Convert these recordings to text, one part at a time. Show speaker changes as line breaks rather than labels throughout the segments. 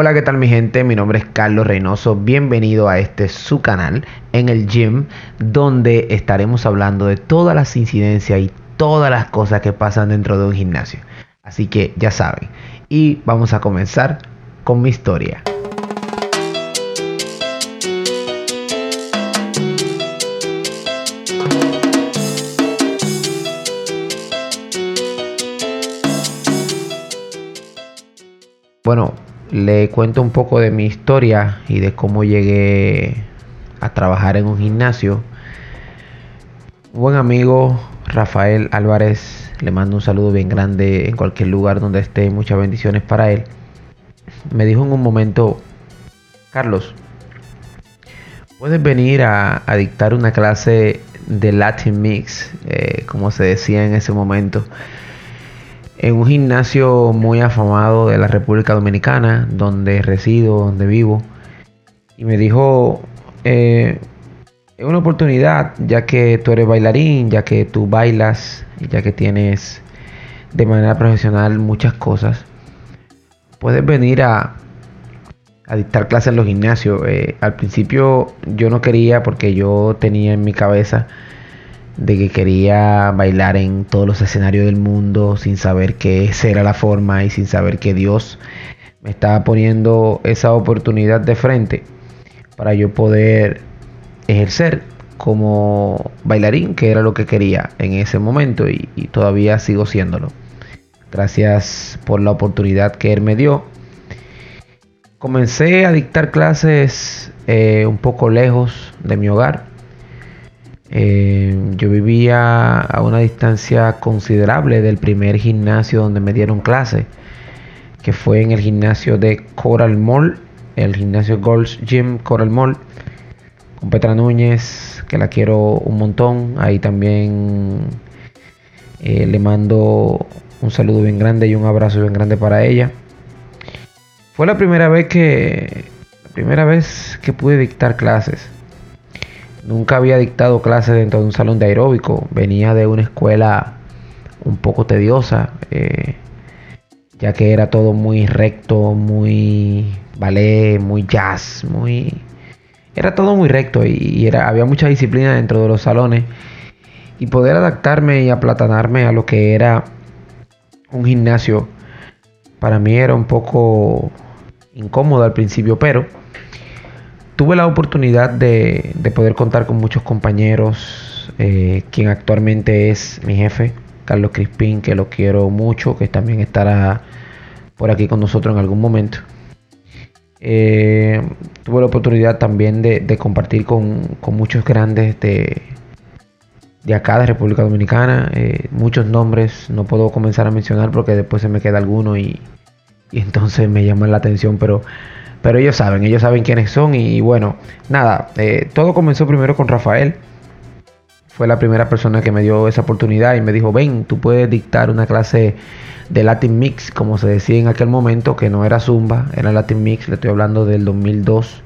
Hola, ¿qué tal mi gente? Mi nombre es Carlos Reynoso. Bienvenido a este su canal en el gym, donde estaremos hablando de todas las incidencias y todas las cosas que pasan dentro de un gimnasio. Así que ya saben. Y vamos a comenzar con mi historia. Bueno, le cuento un poco de mi historia y de cómo llegué a trabajar en un gimnasio. Un buen amigo, Rafael Álvarez, le mando un saludo bien grande en cualquier lugar donde esté, muchas bendiciones para él. Me dijo en un momento, Carlos, puedes venir a, dictar una clase de Latin Mix, eh, como se decía en ese momento en un gimnasio muy afamado de la República Dominicana, donde resido, donde vivo. Y me dijo, eh, es una oportunidad, ya que tú eres bailarín, ya que tú bailas, ya que tienes de manera profesional muchas cosas. Puedes venir a, dictar clases en los gimnasios. Eh, al principio yo no quería porque yo tenía en mi cabeza de que quería bailar en todos los escenarios del mundo sin saber que esa era la forma y sin saber que Dios me estaba poniendo esa oportunidad de frente para yo poder ejercer como bailarín, que era lo que quería en ese momento y, todavía sigo siéndolo. Gracias por la oportunidad que Él me dio. Comencé a dictar clases eh, un poco lejos de mi hogar eh, yo vivía a una distancia considerable del primer gimnasio donde me dieron clase, que fue en el gimnasio de Coral Mall, el gimnasio Gold's Gym Coral Mall, con Petra Núñez, que la quiero un montón. Ahí también eh, le mando un saludo bien grande y un abrazo bien grande para ella. Fue la primera vez que la primera vez que pude dictar clases. Nunca había dictado clases dentro de un salón de aeróbico. Venía de una escuela un poco tediosa, eh, ya que era todo muy recto, muy ballet, muy jazz, muy... Era todo muy recto y, era, había mucha disciplina dentro de los salones. Y poder adaptarme y aplatanarme a lo que era un gimnasio, para mí era un poco incómodo al principio, pero tuve la oportunidad de, poder contar con muchos compañeros, eh, quien actualmente es mi jefe, Carlos Crispín, que lo quiero mucho, que también estará por aquí con nosotros en algún momento. Eh, tuve la oportunidad también de, compartir con, muchos grandes de, de acá, de República Dominicana, eh, muchos nombres, no puedo comenzar a mencionar porque después se me queda alguno y, y entonces me llaman la atención, pero pero ellos saben, ellos saben quiénes son y, bueno, nada, eh, todo comenzó primero con Rafael. Fue la primera persona que me dio esa oportunidad y me dijo, ven, tú puedes dictar una clase de Latin Mix, como se decía en aquel momento, que no era Zumba, era Latin Mix, le estoy hablando del 2002.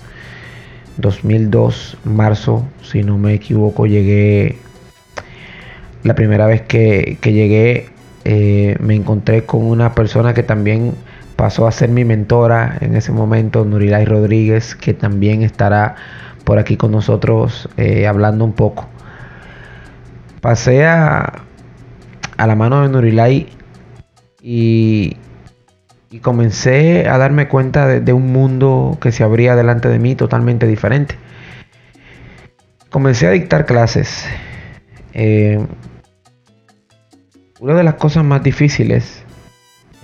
2002, marzo, si no me equivoco, llegué, la primera vez que, llegué, eh, me encontré con una persona que también pasó a ser mi mentora en ese momento, Nurilay Rodríguez, que también estará por aquí con nosotros eh, hablando un poco. Pasé a, a la mano de Nurilay y, y, comencé a darme cuenta de, un mundo que se abría delante de mí totalmente diferente. Comencé a dictar clases. Eh, una de las cosas más difíciles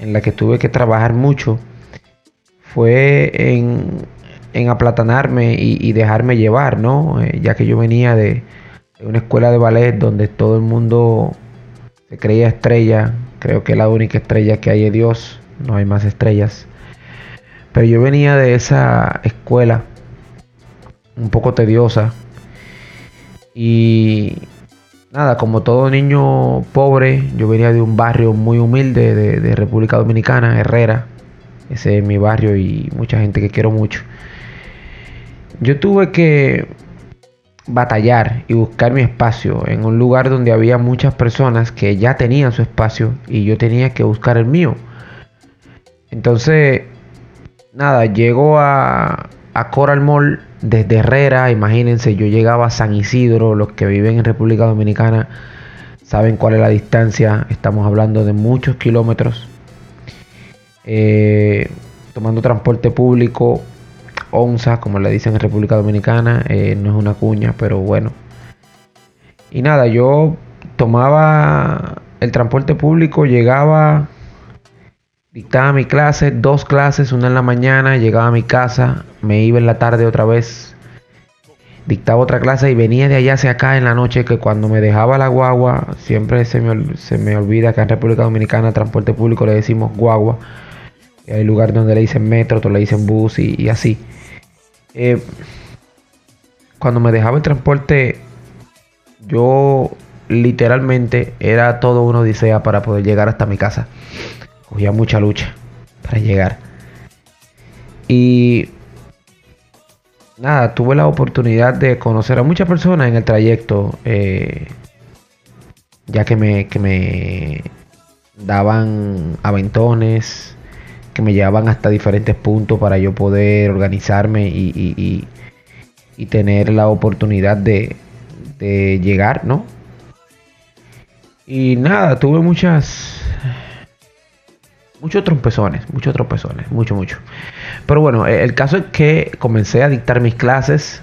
en la que tuve que trabajar mucho fue en, en aplatanarme y, dejarme llevar, ¿no? Eh, ya que yo venía de, una escuela de ballet donde todo el mundo se creía estrella, creo que la única estrella que hay es Dios, no hay más estrellas. Pero yo venía de esa escuela un poco tediosa y nada, como todo niño pobre, yo venía de un barrio muy humilde de, República Dominicana, Herrera. Ese es mi barrio y mucha gente que quiero mucho. Yo tuve que batallar y buscar mi espacio en un lugar donde había muchas personas que ya tenían su espacio y yo tenía que buscar el mío. Entonces, nada, llego a, a Coral Mall desde Herrera, imagínense, yo llegaba a San Isidro, los que viven en República Dominicana saben cuál es la distancia, estamos hablando de muchos kilómetros. Eh, tomando transporte público, onza, como le dicen en República Dominicana, eh, no es una cuña, pero bueno. Y nada, yo tomaba el transporte público, llegaba, dictaba mi clase, dos clases, una en la mañana, llegaba a mi casa, me iba en la tarde otra vez, dictaba otra clase y venía de allá hacia acá en la noche que cuando me dejaba la guagua, siempre se me, se me olvida que en República Dominicana transporte público le decimos guagua hay lugares donde le dicen metro, otros le dicen bus y, así. Eh, cuando me dejaba el transporte, yo literalmente era todo una odisea para poder llegar hasta mi casa. Cogía mucha lucha para llegar. Y nada, tuve la oportunidad de conocer a muchas personas en el trayecto. Eh, ya que me, que me daban aventones, que me llevaban hasta diferentes puntos para yo poder organizarme y, tener la oportunidad de, llegar, ¿no? Y nada, tuve muchas muchos trompezones, muchos trompezones, mucho, mucho. Pero bueno, el caso es que comencé a dictar mis clases,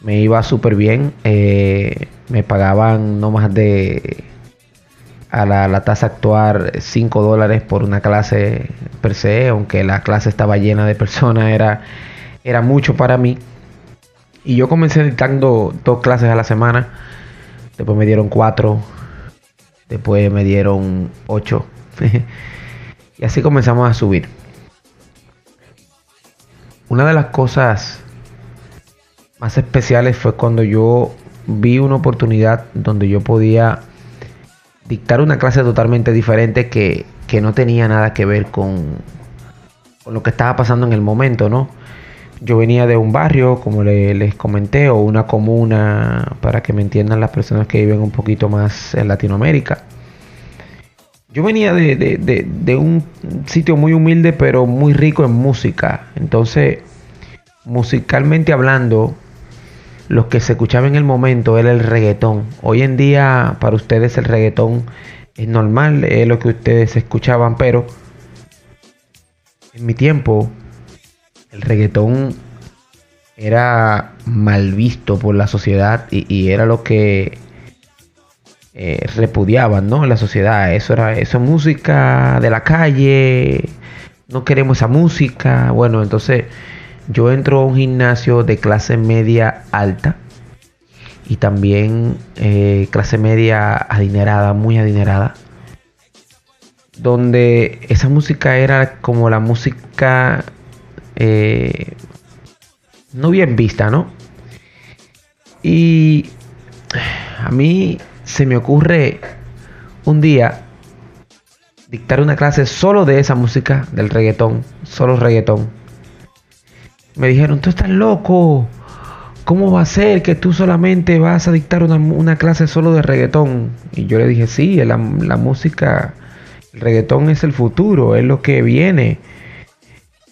me iba súper bien, eh, me pagaban no más de a la, tasa actual 5 dólares por una clase per se, aunque la clase estaba llena de personas, era, era mucho para mí. Y yo comencé dictando dos clases a la semana, después me dieron cuatro, después me dieron ocho. así comenzamos a subir. Una de las cosas más especiales fue cuando yo vi una oportunidad donde yo podía dictar una clase totalmente diferente que, no tenía nada que ver con, con, lo que estaba pasando en el momento, ¿no? Yo venía de un barrio, como les comenté, o una comuna, para que me entiendan las personas que viven un poquito más en Latinoamérica. Yo venía de, de un sitio muy humilde, pero muy rico en música. Entonces, musicalmente hablando, lo que se escuchaba en el momento era el reggaetón. Hoy en día para ustedes el reggaetón es normal, es lo que ustedes escuchaban, pero en mi tiempo el reggaetón era mal visto por la sociedad y, era lo que eh, repudiaban, ¿no? La sociedad. Eso era eso música de la calle. No queremos esa música. Bueno, entonces yo entro a un gimnasio de clase media alta y también eh, clase media adinerada, muy adinerada, donde esa música era como la música eh, no bien vista, ¿no? Y a mí se me ocurre un día dictar una clase solo de esa música, del reggaetón, solo reggaetón me dijeron, tú estás loco. ¿Cómo va a ser que tú solamente vas a dictar una, clase solo de reggaetón? Y yo le dije, sí, la, música, el reggaetón es el futuro, es lo que viene.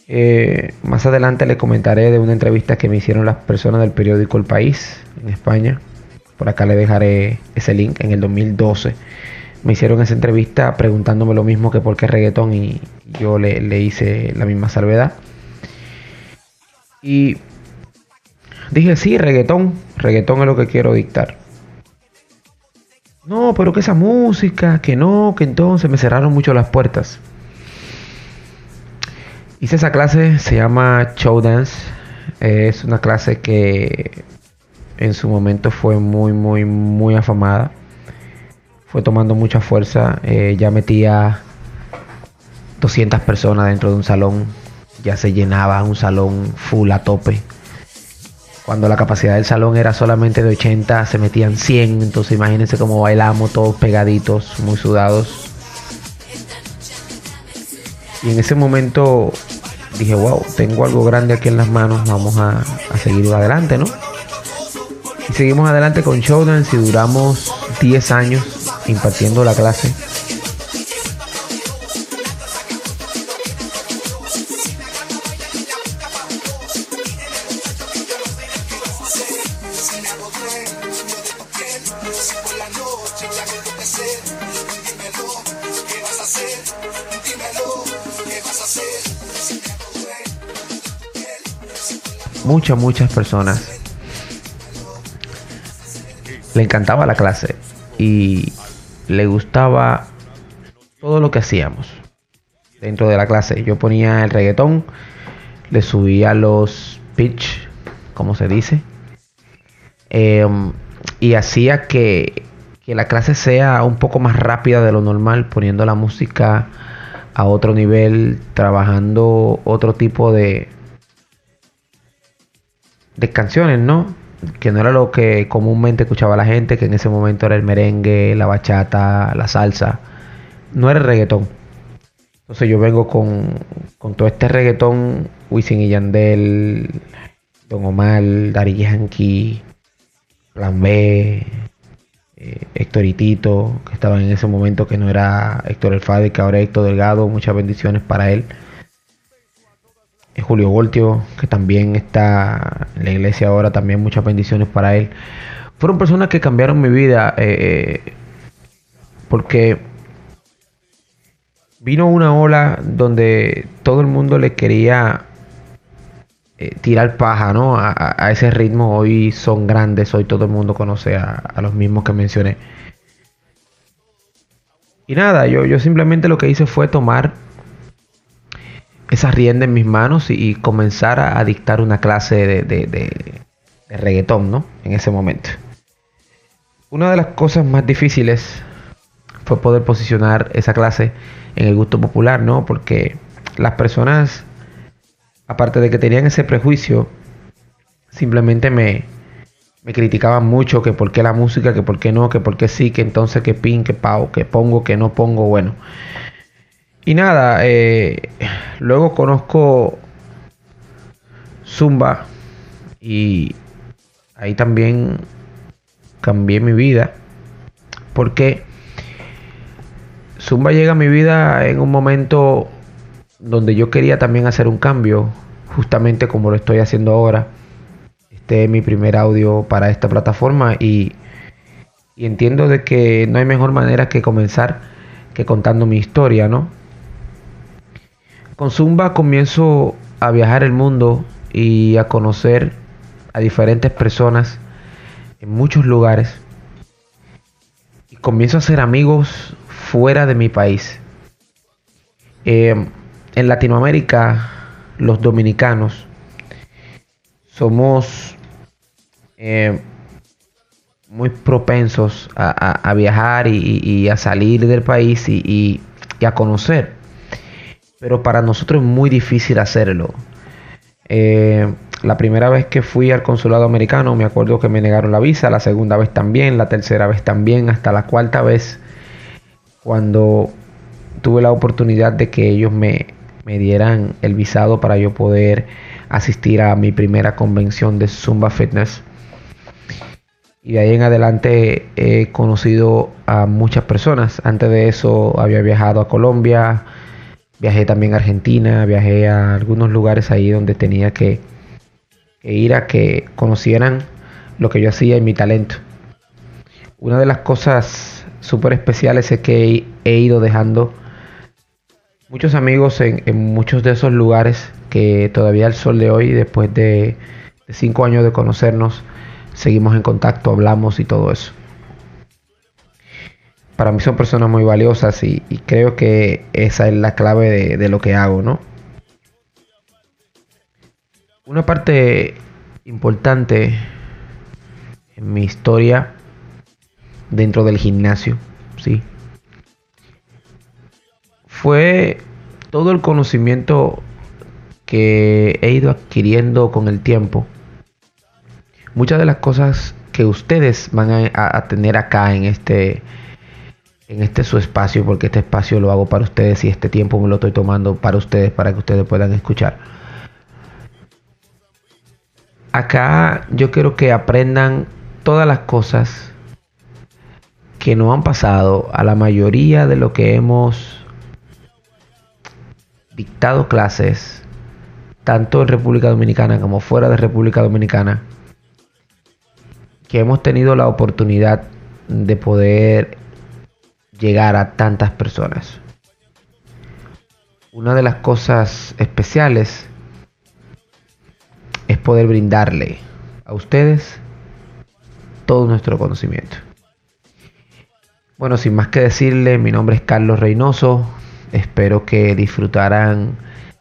Eh, más adelante le comentaré de una entrevista que me hicieron las personas del periódico El País en España. Por acá le dejaré ese link en el 2012. Me hicieron esa entrevista preguntándome lo mismo que por qué reggaetón y yo le, le hice la misma salvedad. Y dije, sí, reggaetón, reggaetón es lo que quiero dictar. No, pero que esa música, que no, que entonces me cerraron mucho las puertas. Hice esa clase, se llama Show Dance. Es una clase que en su momento fue muy, muy, muy afamada. Fue tomando mucha fuerza. Eh, ya metía 200 personas dentro de un salón ya se llenaba un salón full a tope. Cuando la capacidad del salón era solamente de 80, se metían 100. Entonces imagínense cómo bailamos todos pegaditos, muy sudados. Y en ese momento dije, wow, tengo algo grande aquí en las manos, vamos a, a seguir adelante, ¿no? Seguimos adelante con Showdown, si duramos 10 años impartiendo la clase, muchas, muchas personas le encantaba la clase y le gustaba todo lo que hacíamos dentro de la clase. Yo ponía el reggaetón, le subía los pitch, como se dice, em, y hacía que, que la clase sea un poco más rápida de lo normal, poniendo la música a otro nivel, trabajando otro tipo de, de canciones, ¿no? Que no era lo que comúnmente escuchaba la gente, que en ese momento era el merengue, la bachata, la salsa. No era el reggaetón. Entonces yo vengo con, con todo este reggaetón, Wisin y Yandel, Don Omar, Dari Yankee, Plan B, eh, Héctor Itito, que estaba en ese momento que no era Héctor El que ahora Héctor Delgado, muchas bendiciones para él. Eh, Julio Voltio, que también está en la iglesia ahora, también muchas bendiciones para él. Fueron personas que cambiaron mi vida eh, porque vino una ola donde todo el mundo le quería eh, tirar paja, ¿no? A, ese ritmo hoy son grandes, hoy todo el mundo conoce a, los mismos que mencioné. Y nada, yo, yo simplemente lo que hice fue tomar esa rienda en mis manos y, comenzar a, dictar una clase de, de, de, reggaetón, ¿no? En ese momento. Una de las cosas más difíciles fue poder posicionar esa clase en el gusto popular, ¿no? Porque las personas aparte de que tenían ese prejuicio, simplemente me, me criticaban mucho que por qué la música, que por qué no, que por qué sí, que entonces que pin, que pau, que pongo, que no pongo, bueno. Y nada, eh, luego conozco Zumba y ahí también cambié mi vida porque Zumba llega a mi vida en un momento donde yo quería también hacer un cambio, justamente como lo estoy haciendo ahora. Este es mi primer audio para esta plataforma y, entiendo de que no hay mejor manera que comenzar que contando mi historia, ¿no? Con Zumba comienzo a viajar el mundo y a conocer a diferentes personas en muchos lugares y comienzo a hacer amigos fuera de mi país. Eh, en Latinoamérica, los dominicanos, somos eh, muy propensos a, viajar y, a salir del país y, a conocer. Pero para nosotros es muy difícil hacerlo. Eh, la primera vez que fui al consulado americano me acuerdo que me negaron la visa, la segunda vez también, la tercera vez también, hasta la cuarta vez cuando tuve la oportunidad de que ellos me, me dieran el visado para yo poder asistir a mi primera convención de Zumba Fitness. Y de ahí en adelante he conocido a muchas personas. Antes de eso había viajado a Colombia, viajé también a Argentina, viajé a algunos lugares ahí donde tenía que, ir a que conocieran lo que yo hacía y mi talento. Una de las cosas súper especiales es que he ido dejando muchos amigos en, muchos de esos lugares que todavía al sol de hoy, después de, cinco años de conocernos, seguimos en contacto, hablamos y todo eso. Para mí son personas muy valiosas y, creo que esa es la clave de, lo que hago, ¿no? Una parte importante en mi historia dentro del gimnasio, sí, fue todo el conocimiento que he ido adquiriendo con el tiempo. Muchas de las cosas que ustedes van a, tener acá en este en este su espacio, porque este espacio lo hago para ustedes y este tiempo me lo estoy tomando para ustedes, para que ustedes puedan escuchar. Acá yo quiero que aprendan todas las cosas que no han pasado a la mayoría de lo que hemos dictado clases, tanto en República Dominicana como fuera de República Dominicana, que hemos tenido la oportunidad de poder llegar a tantas personas. Una de las cosas especiales es poder brindarle a ustedes todo nuestro conocimiento. Bueno, sin más que decirle, mi nombre es Carlos Reynoso. Espero que disfrutaran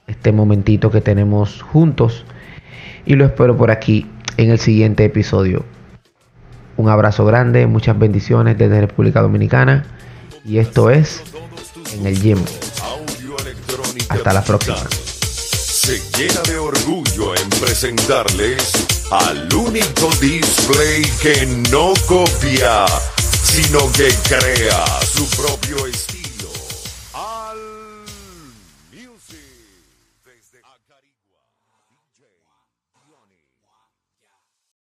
este momentito que tenemos juntos y lo espero por aquí en el siguiente episodio. Un abrazo grande, muchas bendiciones desde República Dominicana y esto es en el gym. Hasta la próxima.
Se llena de orgullo en presentarles al único display que no copia, sino que crea su propio estilo.